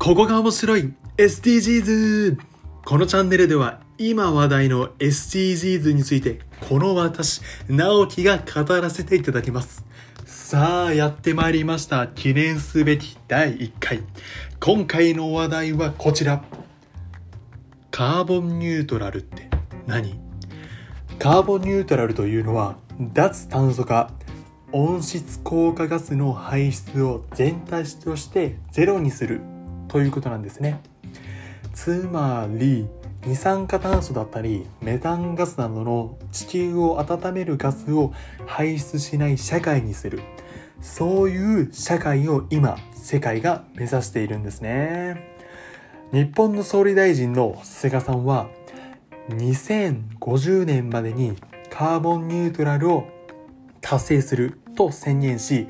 ここが面白い SDGs! このチャンネルでは今話題の SDGs についてこの私、直樹が語らせていただきます。さあ、やってまいりました。記念すべき第1回。今回の話題はこちら。カーボンニュートラルって何？カーボンニュートラルというのは脱炭素化温室効果ガスの排出を全体としてゼロにするということなんですね。つまり二酸化炭素だったりメタンガスなどの地球を温めるガスを排出しない社会にする。そういう社会を今世界が目指しているんですね。日本の総理大臣の菅さんは2050年までにカーボンニュートラルを達成すると宣言し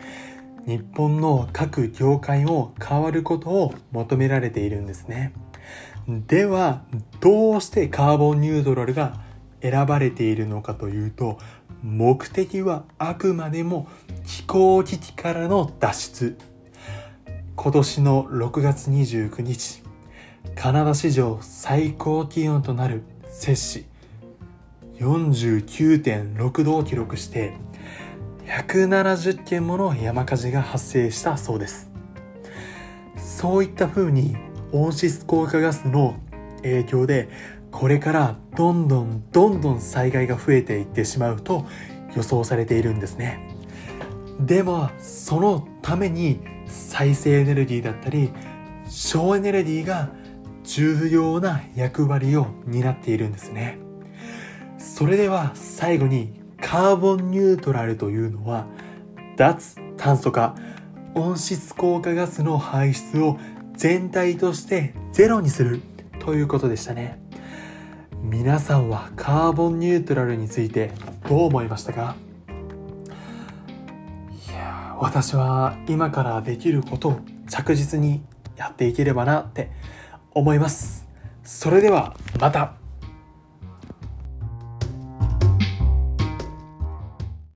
日本の各業界を変わることを求められているんですね。ではどうしてカーボンニュートラルが選ばれているのかというと目的はあくまでも気候危機からの脱出。今年の6月29日カナダ史上最高気温となる摂氏49.6度を記録して170件もの山火事が発生したそうです。そういった風に温室効果ガスの影響でこれからどんどんどんどん災害が増えていってしまうと予想されているんですね。でもそのために再生エネルギーだったり省エネルギーが重要な役割を担っているんですね。それでは最後にカーボンニュートラルというのは脱炭素化温室効果ガスの排出を全体としてゼロにするということでしたね。皆さんはカーボンニュートラルについてどう思いましたか？いや私は今からできることを着実にやっていければなって思います。それではまた。